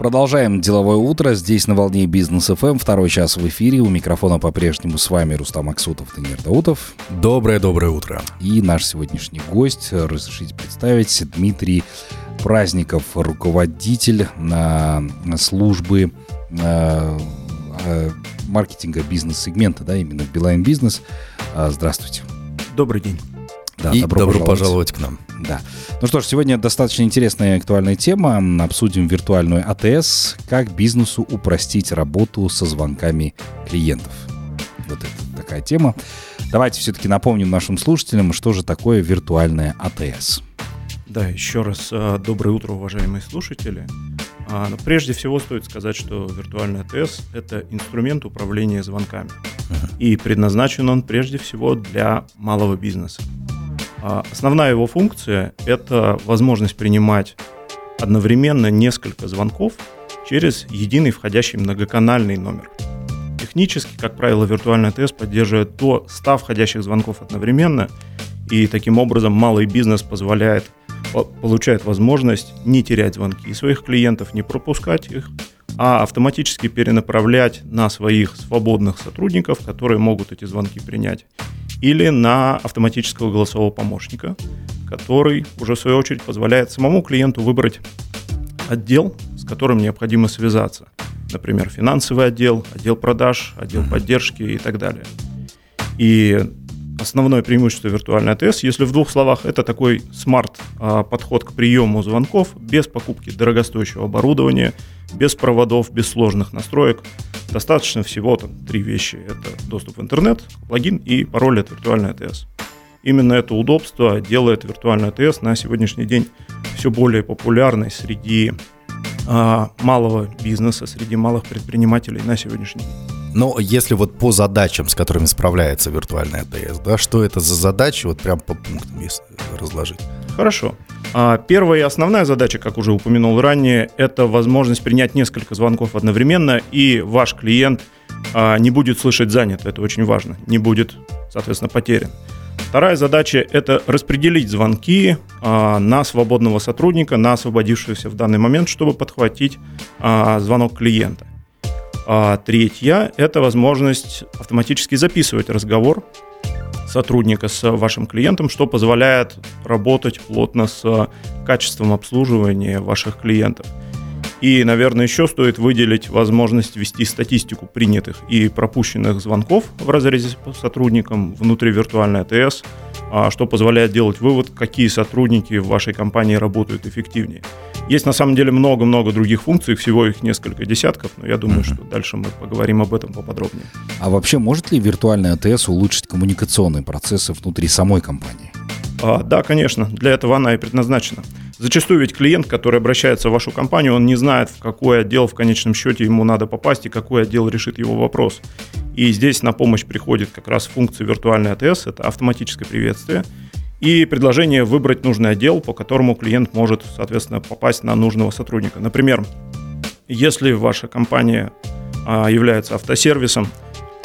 Продолжаем деловое утро. Здесь на волне бизнес ФМ. Второй час в эфире. У микрофона по-прежнему с вами Рустам Аксутов, Даниил Даутов. Доброе-доброе утро. И наш сегодняшний гость, разрешите представить, Дмитрий Праздников, руководитель на службы э, э, маркетинга бизнес-сегмента, да, именно Билайн Бизнес. Здравствуйте. Добрый день. Да, и добро, добро пожаловать. пожаловать к нам. Да. Ну что ж, сегодня достаточно интересная и актуальная тема. Обсудим виртуальную АТС, как бизнесу упростить работу со звонками клиентов. Вот это такая тема. Давайте все-таки напомним нашим слушателям, что же такое виртуальная АТС. Да, еще раз э, доброе утро, уважаемые слушатели. А, но прежде всего стоит сказать, что виртуальный АТС – это инструмент управления звонками. И предназначен он прежде всего для малого бизнеса. А, основная его функция – это возможность принимать одновременно несколько звонков через единый входящий многоканальный номер. Технически, как правило, виртуальный АТС поддерживает до 100 входящих звонков одновременно, и таким образом малый бизнес позволяет, получает возможность не терять звонки своих клиентов, не пропускать их, а автоматически перенаправлять на своих свободных сотрудников, которые могут эти звонки принять или на автоматического голосового помощника, который уже в свою очередь позволяет самому клиенту выбрать отдел, с которым необходимо связаться. Например, финансовый отдел, отдел продаж, отдел поддержки и так далее. И основное преимущество виртуальной АТС, если в двух словах, это такой смарт-подход к приему звонков без покупки дорогостоящего оборудования, без проводов, без сложных настроек. Достаточно всего там три вещи. Это доступ в интернет, логин и пароль от виртуальной АТС. Именно это удобство делает виртуальная АТС на сегодняшний день все более популярной среди а, малого бизнеса, среди малых предпринимателей на сегодняшний день. Но если вот по задачам, с которыми справляется виртуальная АТС, да, что это за задачи, вот прям по пунктам разложить? Хорошо. А, первая и основная задача, как уже упомянул ранее, это возможность принять несколько звонков одновременно, и ваш клиент а, не будет слышать занят. Это очень важно. Не будет, соответственно, потерян. Вторая задача – это распределить звонки а, на свободного сотрудника, на освободившегося в данный момент, чтобы подхватить звонок клиента. А третья – это возможность автоматически записывать разговор сотрудника с вашим клиентом, что позволяет работать плотно с качеством обслуживания ваших клиентов. И, наверное, еще стоит выделить возможность вести статистику принятых и пропущенных звонков в разрезе сотрудникам внутри виртуальной АТС, а, что позволяет делать вывод, какие сотрудники в вашей компании работают эффективнее. Есть на самом деле много-много других функций, всего их несколько десятков, но я думаю, uh-huh. что дальше мы поговорим об этом поподробнее. А вообще может ли виртуальная АТС улучшить коммуникационные процессы внутри самой компании? А, да, конечно, для этого она и предназначена. Зачастую ведь клиент, который обращается в вашу компанию, он не знает, в какой отдел в конечном счете ему надо попасть и какой отдел решит его вопрос. И здесь на помощь приходит как раз функция виртуальной АТС, это автоматическое приветствие, и предложение выбрать нужный отдел, по которому клиент может, соответственно, попасть на нужного сотрудника. Например, если ваша компания а, является автосервисом,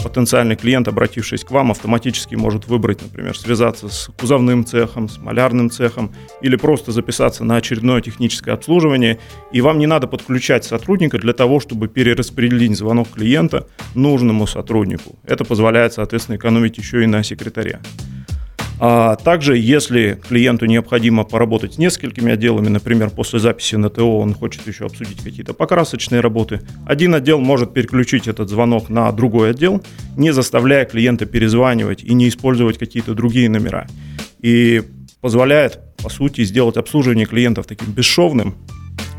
потенциальный клиент, обратившись к вам, автоматически может выбрать, например, связаться с кузовным цехом, с малярным цехом или просто записаться на очередное техническое обслуживание, и вам не надо подключать сотрудника для того, чтобы перераспределить звонок клиента нужному сотруднику. Это позволяет, соответственно, экономить еще и на секретаре. А также, если клиенту необходимо поработать с несколькими отделами, например, после записи на ТО он хочет еще обсудить какие-то покрасочные работы, один отдел может переключить этот звонок на другой отдел, не заставляя клиента перезванивать и не использовать какие-то другие номера. И позволяет, по сути, сделать обслуживание клиентов таким бесшовным,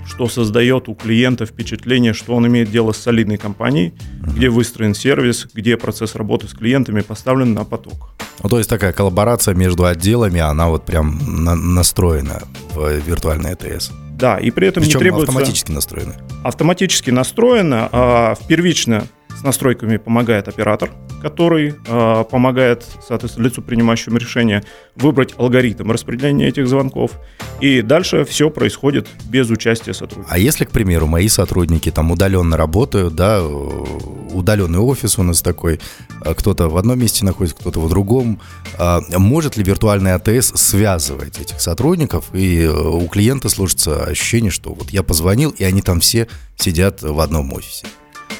что создает у клиента впечатление, что он имеет дело с солидной компанией, где выстроен сервис, где процесс работы с клиентами поставлен на поток. Ну, то есть такая коллаборация между отделами, она вот прям на- настроена в виртуальной АТС. Да, и при этом Причем не требуется... автоматически настроена. Автоматически настроена, а в первично с настройками помогает оператор, который э, помогает, соответственно, лицу, принимающему решение, выбрать алгоритм распределения этих звонков. И дальше все происходит без участия сотрудника. А если, к примеру, мои сотрудники там удаленно работают, да, удаленный офис у нас такой, а кто-то в одном месте находится, кто-то в другом, а может ли виртуальный АТС связывать этих сотрудников, и э, у клиента сложится ощущение, что вот я позвонил, и они там все сидят в одном офисе?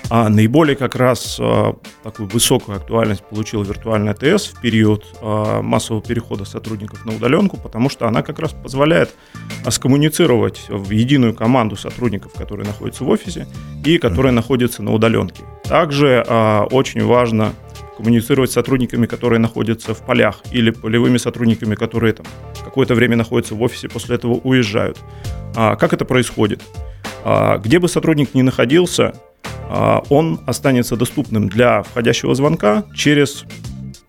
А наиболее как раз а, такую высокую актуальность получила виртуальная ТС в период а, массового перехода сотрудников на удаленку, потому что она как раз позволяет скоммуницировать в единую команду сотрудников, которые находятся в офисе и которые находятся на удаленке. Также а, очень важно коммуницировать с сотрудниками, которые находятся в полях, или полевыми сотрудниками, которые там какое-то время находятся в офисе, после этого уезжают. А, как это происходит? А, где бы сотрудник ни находился, он останется доступным для входящего звонка через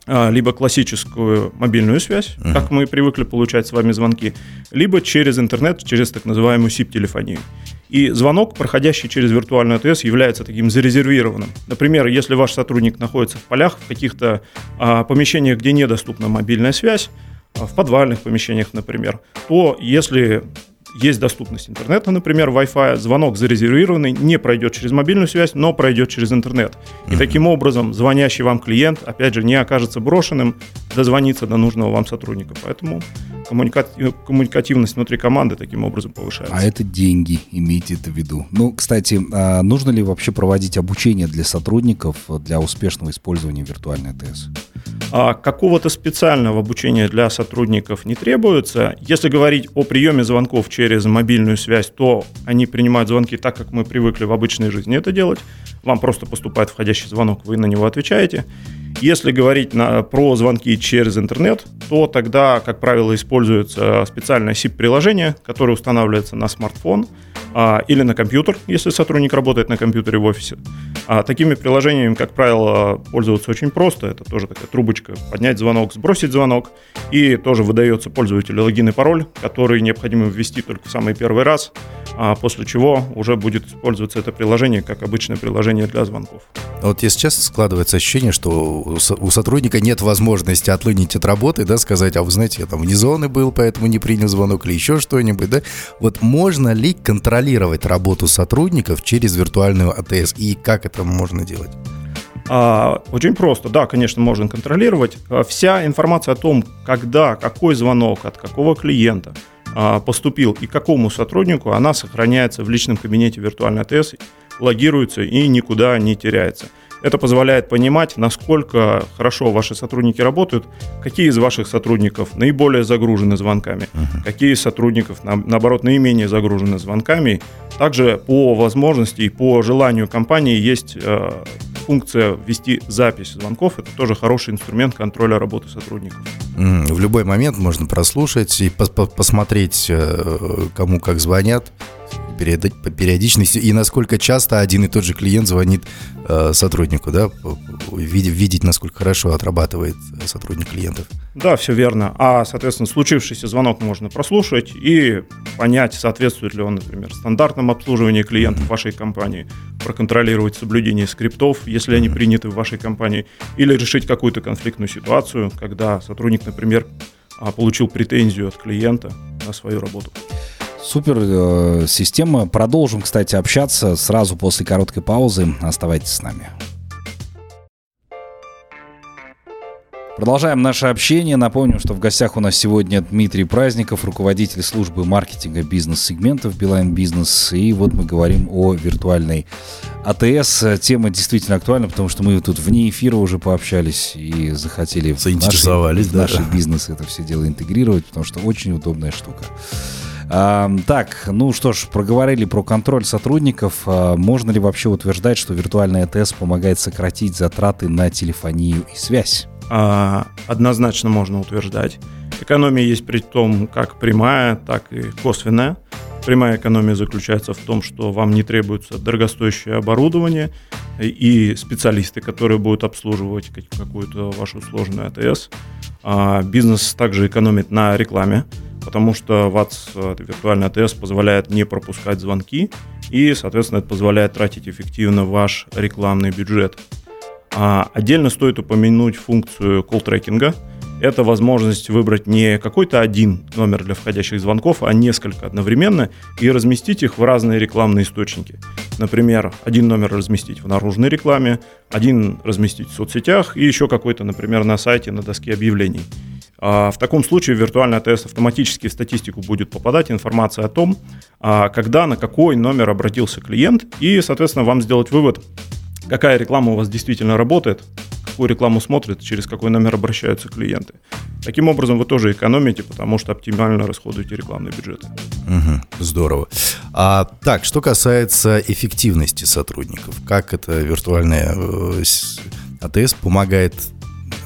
а, либо классическую мобильную связь, uh-huh. как мы привыкли получать с вами звонки, либо через интернет, через так называемую SIP-телефонию. И звонок, проходящий через виртуальную АТС, является таким зарезервированным. Например, если ваш сотрудник находится в полях, в каких-то а, помещениях, где недоступна мобильная связь, а, в подвальных помещениях, например, то если есть доступность интернета, например, Wi-Fi, звонок зарезервированный, не пройдет через мобильную связь, но пройдет через интернет. И таким образом звонящий вам клиент, опять же, не окажется брошенным, дозвониться до нужного вам сотрудника. Поэтому коммуника... коммуникативность внутри команды таким образом повышается. А это деньги, имейте это в виду. Ну, кстати, а нужно ли вообще проводить обучение для сотрудников для успешного использования виртуальной АТС? А какого-то специального обучения для сотрудников не требуется. Если говорить о приеме звонков через мобильную связь, то они принимают звонки так, как мы привыкли в обычной жизни это делать. Вам просто поступает входящий звонок, вы на него отвечаете. Если говорить на, про звонки через интернет, то тогда, как правило, используется специальное SIP-приложение, которое устанавливается на смартфон а, или на компьютер, если сотрудник работает на компьютере в офисе. А такими приложениями, как правило, пользоваться очень просто. Это тоже такая трубочка. Поднять звонок, сбросить звонок. И тоже выдается пользователю логин и пароль, который необходимо ввести только в самый первый раз, после чего уже будет использоваться это приложение как обычное приложение для звонков. Вот если честно, складывается ощущение, что у сотрудника нет возможности отлынить от работы, да, сказать, а вы знаете, я там вне зоны был, поэтому не принял звонок или еще что-нибудь, да. Вот можно ли контролировать работу сотрудников через виртуальную АТС и как это можно делать? А, очень просто, да, конечно, можно контролировать. А, вся информация о том, когда, какой звонок, от какого клиента а, поступил и какому сотруднику, она сохраняется в личном кабинете виртуальной АТС, логируется и никуда не теряется. Это позволяет понимать, насколько хорошо ваши сотрудники работают, какие из ваших сотрудников наиболее загружены звонками, uh-huh. какие из сотрудников, наоборот, наименее загружены звонками. Также по возможности и по желанию компании есть э, функция ввести запись звонков. Это тоже хороший инструмент контроля работы сотрудников. В любой момент можно прослушать и посмотреть, э, кому как звонят периодичности и насколько часто один и тот же клиент звонит э, сотруднику, да, видеть, видеть, насколько хорошо отрабатывает сотрудник клиентов. Да, все верно. А, соответственно, случившийся звонок можно прослушать и понять, соответствует ли он, например, стандартным обслуживанию клиентов mm-hmm. вашей компании, проконтролировать соблюдение скриптов, если mm-hmm. они приняты в вашей компании, или решить какую-то конфликтную ситуацию, когда сотрудник, например, а, получил претензию от клиента на свою работу. Супер э, система. Продолжим, кстати, общаться сразу после короткой паузы. Оставайтесь с нами. Продолжаем наше общение. Напомню, что в гостях у нас сегодня Дмитрий Праздников, руководитель службы маркетинга бизнес-сегментов Билайн Бизнес. И вот мы говорим о виртуальной АТС. Тема действительно актуальна, потому что мы тут вне эфира уже пообщались и захотели в наши, в наши бизнесы это все дело интегрировать, потому что очень удобная штука. Так, ну что ж, проговорили про контроль сотрудников. А, можно ли вообще утверждать, что виртуальная ЭТС помогает сократить затраты на телефонию и связь? А, однозначно можно утверждать. Экономия есть при том как прямая, так и косвенная. Прямая экономия заключается в том, что вам не требуется дорогостоящее оборудование и специалисты, которые будут обслуживать какую-то вашу сложную АТС. А бизнес также экономит на рекламе потому что ВАТС, э, виртуальный АТС, позволяет не пропускать звонки, и, соответственно, это позволяет тратить эффективно ваш рекламный бюджет. А отдельно стоит упомянуть функцию колл-трекинга – это возможность выбрать не какой-то один номер для входящих звонков, а несколько одновременно и разместить их в разные рекламные источники. Например, один номер разместить в наружной рекламе, один разместить в соцсетях и еще какой-то, например, на сайте, на доске объявлений. А в таком случае виртуальный АТС автоматически в статистику будет попадать информация о том, а, когда, на какой номер обратился клиент, и, соответственно, вам сделать вывод, какая реклама у вас действительно работает, какую рекламу смотрят, через какой номер обращаются клиенты. Таким образом, вы тоже экономите, потому что оптимально расходуете рекламные бюджеты. Угу, здорово. А, так, что касается эффективности сотрудников, как это виртуальная э, АТС помогает,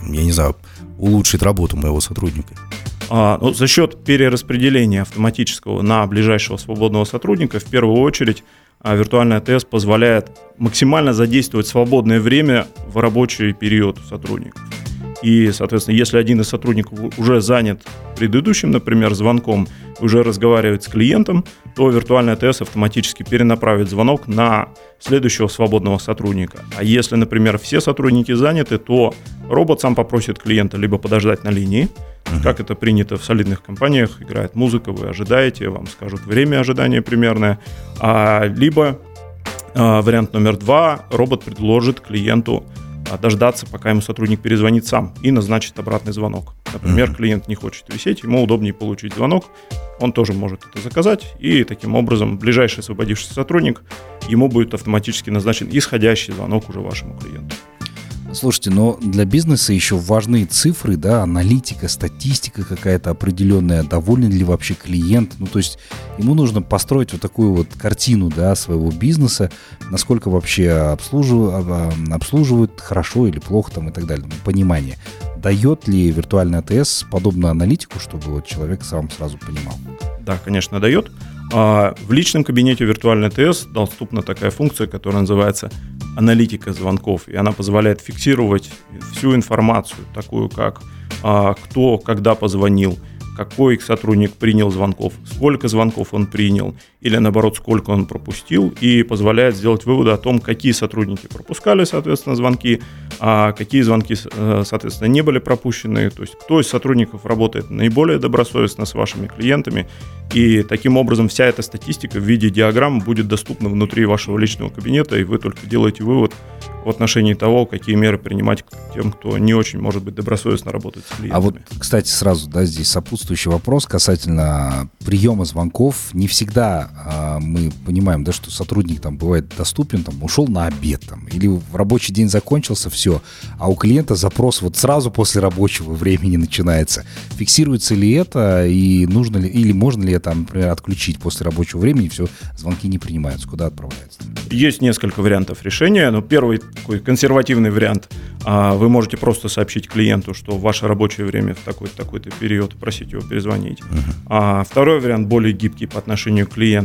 я не знаю, улучшить работу моего сотрудника? А, ну, за счет перераспределения автоматического на ближайшего свободного сотрудника, в первую очередь, виртуальный АТС позволяет максимально задействовать свободное время в рабочий период сотрудников. И, соответственно, если один из сотрудников уже занят предыдущим, например, звонком, уже разговаривает с клиентом, то виртуальный АТС автоматически перенаправит звонок на следующего свободного сотрудника. А если, например, все сотрудники заняты, то робот сам попросит клиента либо подождать на линии, uh-huh. как это принято в солидных компаниях, играет музыка, вы ожидаете, вам скажут время ожидания примерное, а, либо а, вариант номер два, робот предложит клиенту а, дождаться, пока ему сотрудник перезвонит сам и назначит обратный звонок. Например, uh-huh. клиент не хочет висеть, ему удобнее получить звонок, он тоже может это заказать, и таким образом ближайший освободившийся сотрудник, ему будет автоматически назначен исходящий звонок уже вашему клиенту. Слушайте, но для бизнеса еще важны цифры, да, аналитика, статистика какая-то определенная, доволен ли вообще клиент. Ну, то есть ему нужно построить вот такую вот картину, да, своего бизнеса, насколько вообще обслуживают, обслуживают хорошо или плохо там и так далее, ну, понимание. Дает ли виртуальный АТС подобную аналитику, чтобы вот человек сам сразу понимал? Да, конечно, дает. А, в личном кабинете виртуальный ТС доступна такая функция, которая называется аналитика звонков, и она позволяет фиксировать всю информацию, такую как а, кто, когда позвонил, какой сотрудник принял звонков, сколько звонков он принял, или наоборот, сколько он пропустил, и позволяет сделать выводы о том, какие сотрудники пропускали, соответственно, звонки, а какие звонки, э, соответственно, не были пропущены, то есть кто из сотрудников работает наиболее добросовестно с вашими клиентами, и таким образом вся эта статистика в виде диаграмм будет доступна внутри вашего личного кабинета, и вы только делаете вывод в отношении того, какие меры принимать к тем, кто не очень, может быть, добросовестно работает с клиентами. А вот, кстати, сразу, да, здесь сопутствующий вопрос касательно приема звонков. Не всегда а, мы понимаем, да, что сотрудник там бывает доступен, там, ушел на обед, там, или в рабочий день закончился, все, а у клиента запрос вот сразу после рабочего времени начинается. Фиксируется ли это, и нужно ли, или можно ли это, например, отключить после рабочего времени, все, звонки не принимаются, куда отправляются? Есть несколько вариантов решения, но первый такой консервативный вариант. А, вы можете просто сообщить клиенту, что ваше рабочее время в такой-то такой период, просить его перезвонить. Uh-huh. А второй вариант, более гибкий по отношению к клиенту,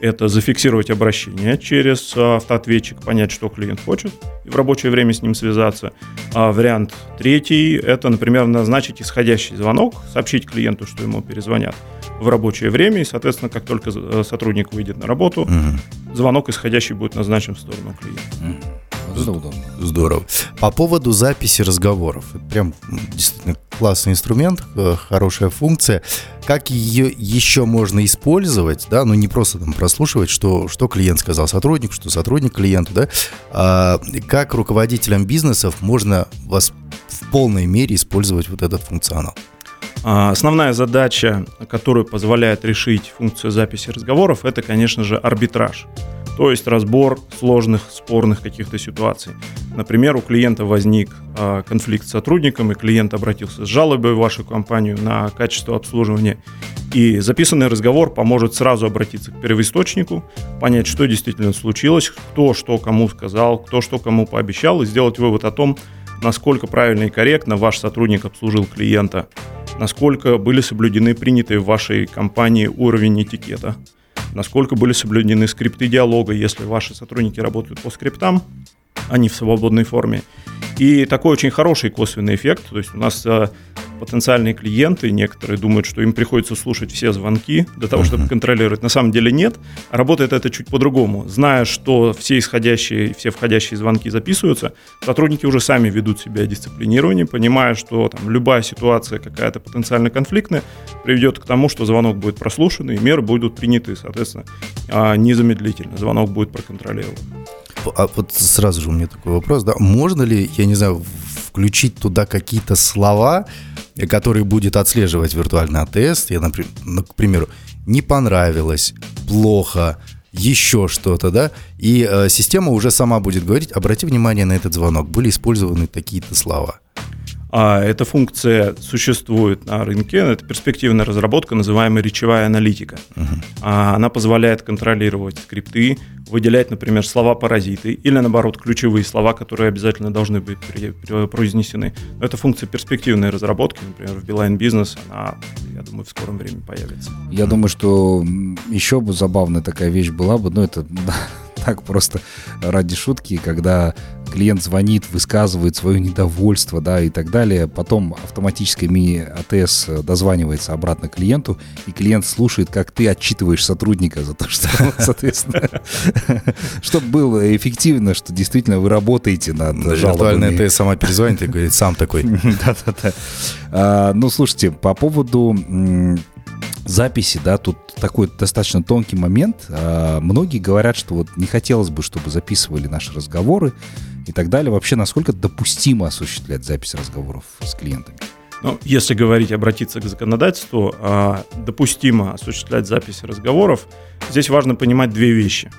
это зафиксировать обращение через а, автоответчик, понять, что клиент хочет, и в рабочее время с ним связаться. А вариант третий, это, например, назначить исходящий звонок, сообщить клиенту, что ему перезвонят в рабочее время, и, соответственно, как только э, сотрудник выйдет на работу, uh-huh. звонок исходящий будет назначен в сторону клиента. Uh-huh. Здорово. Здорово. По поводу записи разговоров. Прям действительно классный инструмент, э, хорошая функция. Как ее еще можно использовать, да, ну не просто там прослушивать, что, что клиент сказал сотруднику, что сотрудник клиенту, да, а как руководителям бизнесов можно вас в полной мере использовать вот этот функционал? А, основная задача, которую позволяет решить функция записи разговоров, это, конечно же, арбитраж то есть разбор сложных, спорных каких-то ситуаций. Например, у клиента возник э, конфликт с сотрудником, и клиент обратился с жалобой в вашу компанию на качество обслуживания. И записанный разговор поможет сразу обратиться к первоисточнику, понять, что действительно случилось, кто что кому сказал, кто что кому пообещал, и сделать вывод о том, насколько правильно и корректно ваш сотрудник обслужил клиента, насколько были соблюдены принятые в вашей компании уровень этикета насколько были соблюдены скрипты диалога, если ваши сотрудники работают по скриптам, а не в свободной форме. И такой очень хороший косвенный эффект. То есть у нас э, потенциальные клиенты, некоторые думают, что им приходится слушать все звонки для того, чтобы контролировать. На самом деле нет. Работает это чуть по-другому. Зная, что все исходящие, все входящие звонки записываются, сотрудники уже сами ведут себя дисциплинированнее, понимая, что там, любая ситуация какая-то потенциально конфликтная приведет к тому, что звонок будет прослушан и меры будут приняты, соответственно, а, незамедлительно. Звонок будет проконтролирован. А вот сразу же у меня такой вопрос, да, можно ли, я не знаю, включить туда какие-то слова, которые будет отслеживать виртуальный АТС, я, например, ну, к примеру, не понравилось, плохо, еще что-то, да, и э, система уже сама будет говорить, обрати внимание на этот звонок, были использованы такие-то слова. А эта функция существует на рынке. Это перспективная разработка, называемая речевая аналитика. Uh-huh. Она позволяет контролировать скрипты, выделять, например, слова-паразиты или, наоборот, ключевые слова, которые обязательно должны быть произнесены. Но это функция перспективной разработки, например, в Beeline Business, она, я думаю, в скором времени появится. Я думаю, что еще бы забавная такая вещь была бы, но это так просто ради шутки, когда клиент звонит, высказывает свое недовольство, да, и так далее. Потом автоматическая мини-АТС дозванивается обратно клиенту, и клиент слушает, как ты отчитываешь сотрудника за то, что, соответственно, чтобы было эффективно, что действительно вы работаете над жалобами. Виртуальная АТС сама перезвонит и говорит, сам такой. Да-да-да. А, ну, слушайте, по поводу записи, да, тут такой достаточно тонкий момент. А, многие говорят, что вот не хотелось бы, чтобы записывали наши разговоры и так далее. Вообще, насколько допустимо осуществлять запись разговоров с клиентами? Ну, если говорить, обратиться к законодательству, а, допустимо осуществлять запись разговоров, здесь важно понимать две вещи.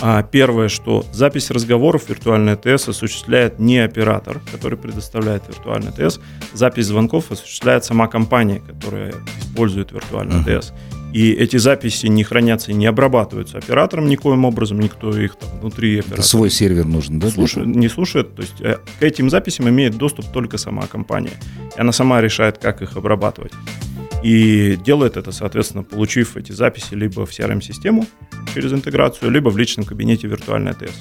А, первое, что запись разговоров виртуальный ТС осуществляет не оператор, который предоставляет виртуальный ТС, запись звонков осуществляет сама компания, которая использует виртуальный uh-huh. ТС. И эти записи не хранятся и не обрабатываются оператором никоим образом, никто их там внутри оператора. Свой сервер нужен, да? Слушает, не слушает. То есть э, к этим записям имеет доступ только сама компания. И она сама решает, как их обрабатывать. И делает это, соответственно, получив эти записи либо в CRM-систему через интеграцию, либо в личном кабинете виртуальной АТС.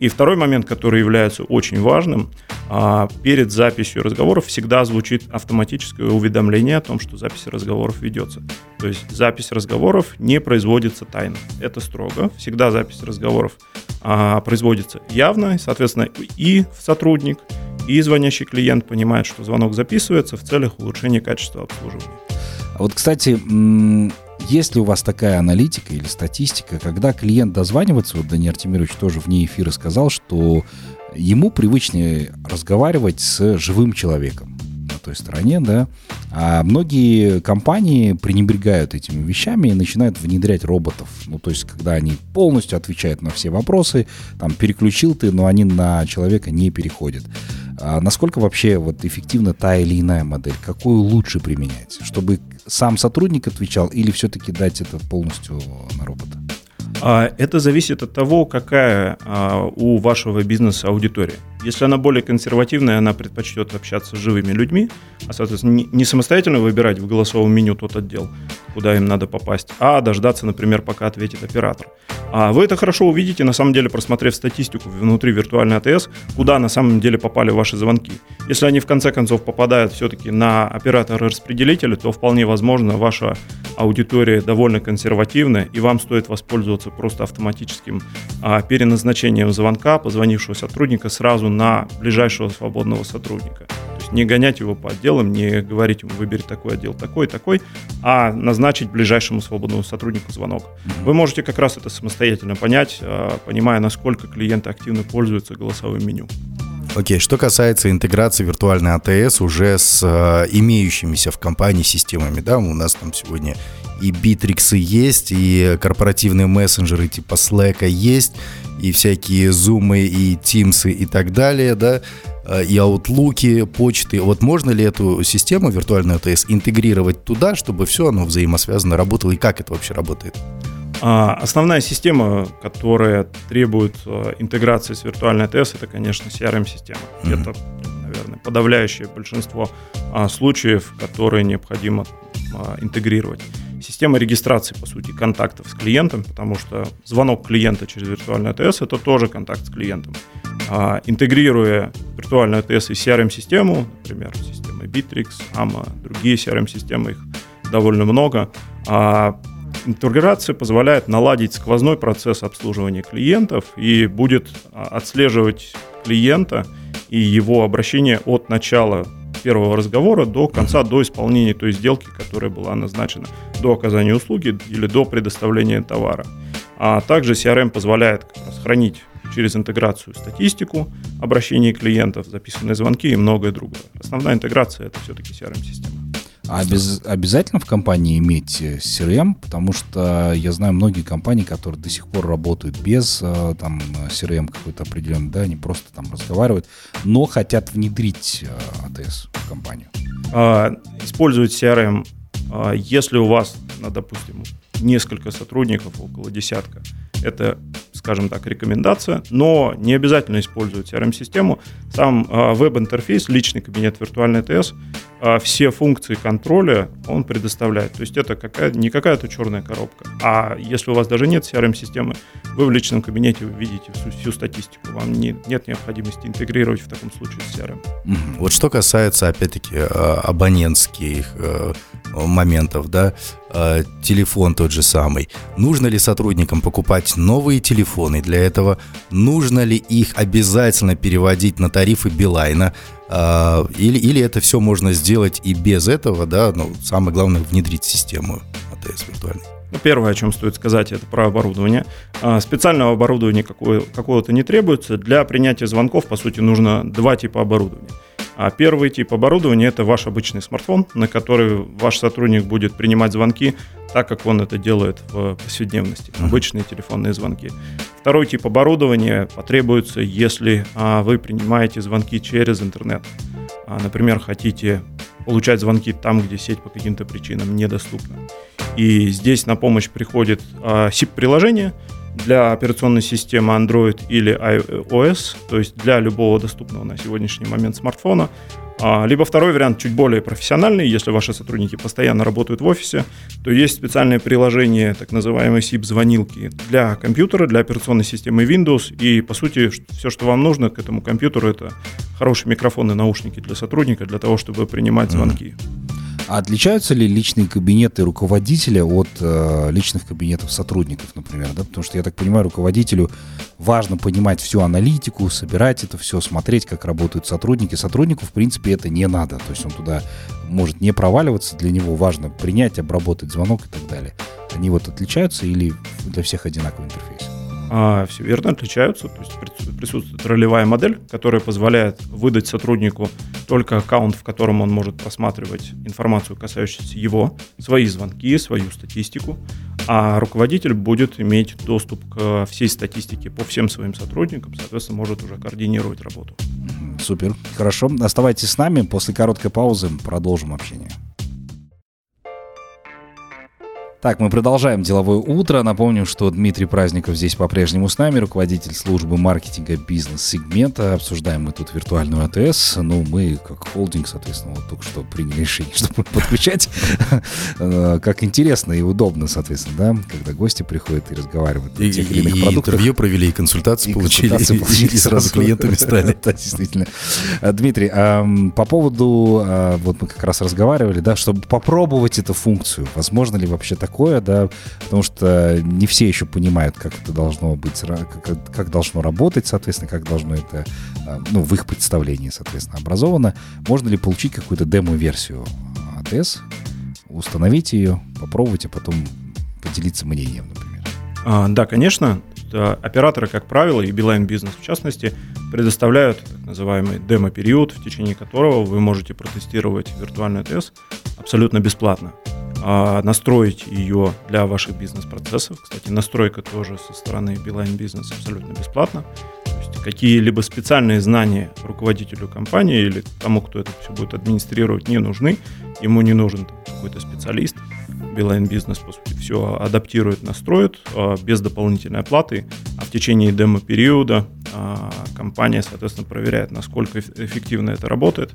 И второй момент, который является очень важным, а, перед записью разговоров всегда звучит автоматическое уведомление о том, что запись разговоров ведется. То есть запись разговоров не производится тайно. Это строго. Всегда запись разговоров а, производится явно, соответственно, и сотрудник, и звонящий клиент понимает, что звонок записывается в целях улучшения качества обслуживания. А вот, кстати, есть ли у вас такая аналитика или статистика, когда клиент дозванивается, вот Даниил Артемирович тоже вне эфира сказал, что ему привычнее разговаривать с живым человеком той стороне, да, а многие компании пренебрегают этими вещами и начинают внедрять роботов. Ну, то есть, когда они полностью отвечают на все вопросы, там, переключил ты, но они на человека не переходят. А насколько вообще вот эффективна та или иная модель? Какую лучше применять? Чтобы сам сотрудник отвечал или все-таки дать это полностью на робота? А, это зависит от того, какая а, у вашего бизнеса аудитория. Если она более консервативная, она предпочтет общаться с живыми людьми, а, соответственно, не самостоятельно выбирать в голосовом меню тот отдел, куда им надо попасть, а дождаться, например, пока ответит оператор. А вы это хорошо увидите, на самом деле, просмотрев статистику внутри виртуальной АТС, куда на самом деле попали ваши звонки. Если они в конце концов попадают все-таки на оператора-распределителя, то вполне возможно ваша аудитория довольно консервативная, и вам стоит воспользоваться просто автоматическим а, переназначением звонка позвонившего сотрудника сразу на ближайшего свободного сотрудника. То есть не гонять его по отделам, не говорить ему выбери такой отдел, такой, такой, а назначить ближайшему свободному сотруднику звонок. Вы можете как раз это самостоятельно понять, а, понимая, насколько клиенты активно пользуются голосовым меню. Окей, что касается интеграции виртуальной АТС уже с э, имеющимися в компании системами, да, у нас там сегодня и битриксы есть, и корпоративные мессенджеры типа Slack есть, и всякие зумы, и тимсы и так далее, да, э, и аутлуки, почты. Вот можно ли эту систему виртуальную АТС интегрировать туда, чтобы все оно взаимосвязано работало, и как это вообще работает? А, основная система, которая требует э, интеграции с виртуальной АТС, это, конечно, CRM-система. Mm-hmm. Это, наверное, подавляющее большинство а, случаев, которые необходимо а, интегрировать. Система регистрации, по сути, контактов с клиентом, потому что звонок клиента через виртуальный АТС – это тоже контакт с клиентом. Интегрируя виртуальную АТС и CRM-систему, например, системой Bittrex, AMA, другие CRM-системы, их довольно много. Интеграция позволяет наладить сквозной процесс обслуживания клиентов и будет а, отслеживать клиента и его обращение от начала первого разговора до конца, до исполнения той сделки, которая была назначена, до оказания услуги или до предоставления товара. А также CRM позволяет хранить через интеграцию статистику обращений клиентов, записанные звонки и многое другое. Основная интеграция это все-таки CRM-система. А без, обязательно в компании иметь CRM, потому что я знаю многие компании, которые до сих пор работают без э, там CRM какой-то определенный, да, они просто там разговаривают, но хотят внедрить э, в компанию. А, использовать CRM, а, если у вас, допустим, несколько сотрудников, около десятка, это, скажем так, рекомендация, но не обязательно использовать CRM-систему. Сам а, веб-интерфейс, личный кабинет виртуальный ТС а, все функции контроля он предоставляет. То есть это какая, не какая-то черная коробка. А если у вас даже нет CRM-системы, вы в личном кабинете видите всю, всю статистику. Вам не, нет необходимости интегрировать в таком случае с CRM. Вот что касается, опять-таки, а, абонентских э, моментов, да, а, телефон тот же самый. Нужно ли сотрудникам покупать новые телефоны для этого? Нужно ли их обязательно переводить на тарифы Билайна? А, или, или это все можно сделать и без этого, да, но самое главное внедрить систему АТС виртуальной. Ну, первое, о чем стоит сказать, это про оборудование. А, специального оборудования какого-то не требуется. Для принятия звонков, по сути, нужно два типа оборудования. А первый тип оборудования – это ваш обычный смартфон, на который ваш сотрудник будет принимать звонки так, как он это делает в повседневности, обычные телефонные звонки. Второй тип оборудования потребуется, если а, вы принимаете звонки через интернет. А, например, хотите получать звонки там, где сеть по каким-то причинам недоступна. И здесь на помощь приходит а, SIP-приложение – для операционной системы Android или iOS, то есть для любого доступного на сегодняшний момент смартфона. А, либо второй вариант, чуть более профессиональный, если ваши сотрудники постоянно работают в офисе, то есть специальное приложение, так называемые SIP-звонилки для компьютера, для операционной системы Windows, и по сути все, что вам нужно к этому компьютеру, это хорошие микрофоны, наушники для сотрудника, для того, чтобы принимать звонки. Mm-hmm. А отличаются ли личные кабинеты руководителя от э, личных кабинетов сотрудников, например? Да? Потому что, я так понимаю, руководителю важно понимать всю аналитику, собирать это все, смотреть, как работают сотрудники. Сотруднику, в принципе, это не надо. То есть он туда может не проваливаться, для него важно принять, обработать звонок и так далее. Они вот отличаются или для всех одинаковый интерфейс? А, все верно, отличаются. То есть присутствует ролевая модель, которая позволяет выдать сотруднику только аккаунт, в котором он может просматривать информацию, касающуюся его, свои звонки, свою статистику, а руководитель будет иметь доступ к всей статистике по всем своим сотрудникам, соответственно, может уже координировать работу. Супер, хорошо. Оставайтесь с нами, после короткой паузы продолжим общение. Так, мы продолжаем деловое утро. Напомним, что Дмитрий Праздников здесь по-прежнему с нами, руководитель службы маркетинга бизнес-сегмента. Обсуждаем мы тут виртуальную АТС. Ну, мы, как холдинг, соответственно, вот только что приняли решение, чтобы подключать. Э, как интересно и удобно, соответственно, да, когда гости приходят и разговаривают о тех или иных продуктах. интервью провели, и консультации получили, и сразу клиентами стали. Да, действительно. Э, Дмитрий, по поводу, э, вот мы как раз разговаривали, да, чтобы попробовать эту функцию, возможно ли вообще так такое, да, потому что не все еще понимают, как это должно быть, как, как должно работать, соответственно, как должно это, а, ну, в их представлении, соответственно, образовано. Можно ли получить какую-то демо-версию АТС, установить ее, попробовать, а потом поделиться мнением, например? А, да, конечно. Операторы, как правило, и Beeline Business в частности, предоставляют так называемый демо-период, в течение которого вы можете протестировать виртуальный АТС абсолютно бесплатно. А, настроить ее для ваших бизнес-процессов. Кстати, настройка тоже со стороны Beeline Business абсолютно бесплатна. То есть какие-либо специальные знания руководителю компании или тому, кто это все будет администрировать, не нужны. Ему не нужен какой-то специалист. Beeline Business, по сути, все адаптирует, настроит а, без дополнительной оплаты. А в течение демо-периода а, компания, соответственно, проверяет, насколько эффективно это работает,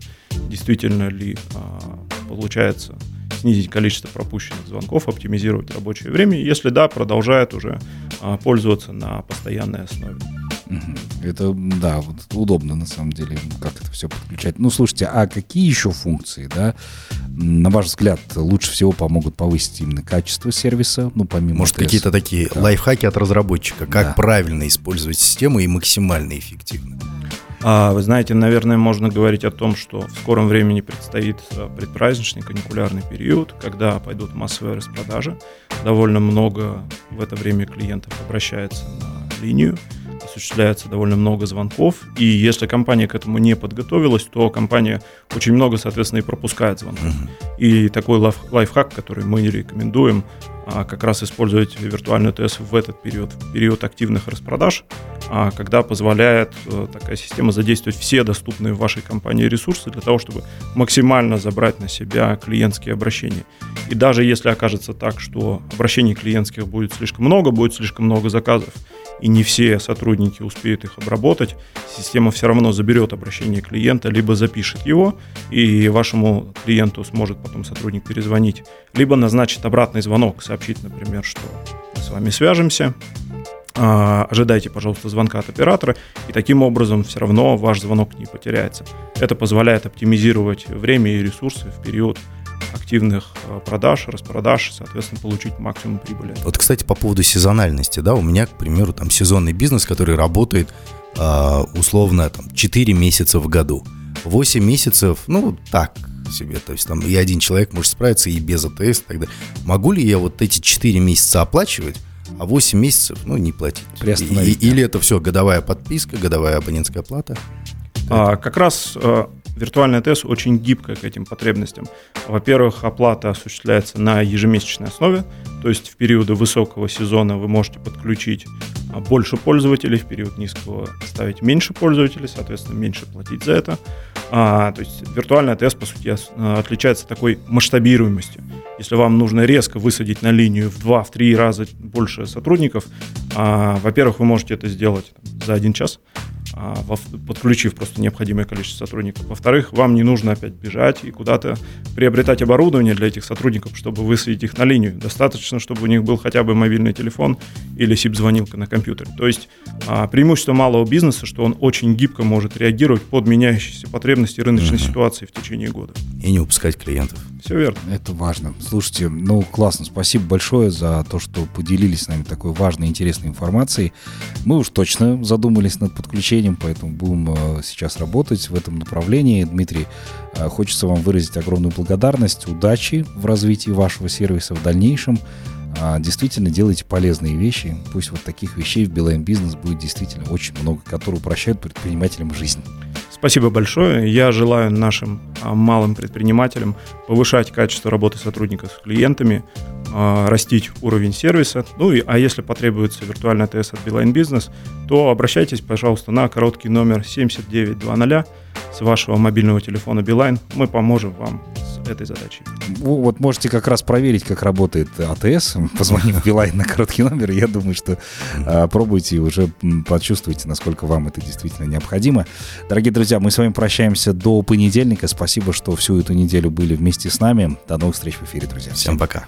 действительно ли получается снизить количество пропущенных звонков, оптимизировать рабочее время. Если да, продолжает уже а, пользоваться на постоянной основе. Это, да, вот удобно на самом деле, как это все подключать. Ну, слушайте, а какие еще функции, да, на ваш взгляд, лучше всего помогут повысить именно качество сервиса, ну, помимо Может, какие-то такие да. лайфхаки от разработчика, как да. правильно использовать систему и максимально эффективно? А, вы знаете, наверное, можно говорить о том, что в скором времени предстоит а, предпраздничный каникулярный период, когда пойдут массовые распродажи. Довольно много в это время клиентов обращается на линию, осуществляется довольно много звонков, и если компания к этому не подготовилась, то компания очень много, соответственно, и пропускает звонков. И такой лайф лайфхак, который мы рекомендуем, а, как раз использовать виртуальную ТС в этот период, в период активных распродаж, а, когда позволяет э, такая система задействовать все доступные в вашей компании ресурсы для того, чтобы максимально забрать на себя клиентские обращения. И даже если окажется так, что обращений клиентских будет слишком много, будет слишком много заказов, и не все сотрудники успеют их обработать, система все равно заберет обращение клиента, либо запишет его, и вашему клиенту сможет потом сотрудник перезвонить, либо назначит обратный звонок, сообщить, например, что мы с вами свяжемся, а, ожидайте, пожалуйста, звонка от оператора, и таким образом все равно ваш звонок не потеряется. Это позволяет оптимизировать время и ресурсы в период активных а, продаж, распродаж, соответственно, получить максимум прибыли. Вот, кстати, по поводу сезональности, да, у меня, к примеру, там сезонный бизнес, который работает а, условно там 4 месяца в году. 8 месяцев, ну, так себе, то есть там и один человек может справиться и без АТС и так далее. Могу ли я вот эти 4 месяца оплачивать, а 8 месяцев, ну, не платить. И, или это все годовая подписка, годовая абонентская плата? А, как раз а, виртуальная ТС очень гибкая к этим потребностям. Во-первых, оплата осуществляется на ежемесячной основе, то есть в периоды высокого сезона вы можете подключить а, больше пользователей, в период низкого ставить меньше пользователей, соответственно, меньше платить за это. А, то есть виртуальная ТС, по сути, отличается такой масштабируемостью. Если вам нужно резко высадить на линию в 2-3 раза больше сотрудников, а, во-первых, вы можете это сделать за один час, подключив просто необходимое количество сотрудников. Во-вторых, вам не нужно опять бежать и куда-то приобретать оборудование для этих сотрудников, чтобы высадить их на линию. Достаточно, чтобы у них был хотя бы мобильный телефон или SIP-звонилка на компьютере. То есть а, преимущество малого бизнеса, что он очень гибко может реагировать под меняющиеся потребности рыночной uh-huh. ситуации в течение года. И не упускать клиентов. Все верно. Это важно. Слушайте, ну классно, спасибо большое за то, что поделились с нами такой важной, интересной информацией. Мы уж точно задумались над подключением направлением, поэтому будем э, сейчас работать в этом направлении. Дмитрий, э, хочется вам выразить огромную благодарность, удачи в развитии вашего сервиса в дальнейшем. А, действительно делайте полезные вещи. Пусть вот таких вещей в Билайн Бизнес будет действительно очень много, которые упрощают предпринимателям жизнь. Спасибо большое. Я желаю нашим а, малым предпринимателям повышать качество работы сотрудников с клиентами, растить уровень сервиса. Ну и, а если потребуется виртуальный ТС от Beeline Business, то обращайтесь, пожалуйста, на короткий номер 7920 с вашего мобильного телефона Beeline. Мы поможем вам с этой задачей. Вот можете как раз проверить, как работает АТС, позвонив Beeline на короткий номер. Я думаю, что а, пробуйте и уже почувствуйте, насколько вам это действительно необходимо. Дорогие друзья, мы с вами прощаемся до понедельника. Спасибо, что всю эту неделю были вместе с нами. До новых встреч в эфире, друзья. Всем пока.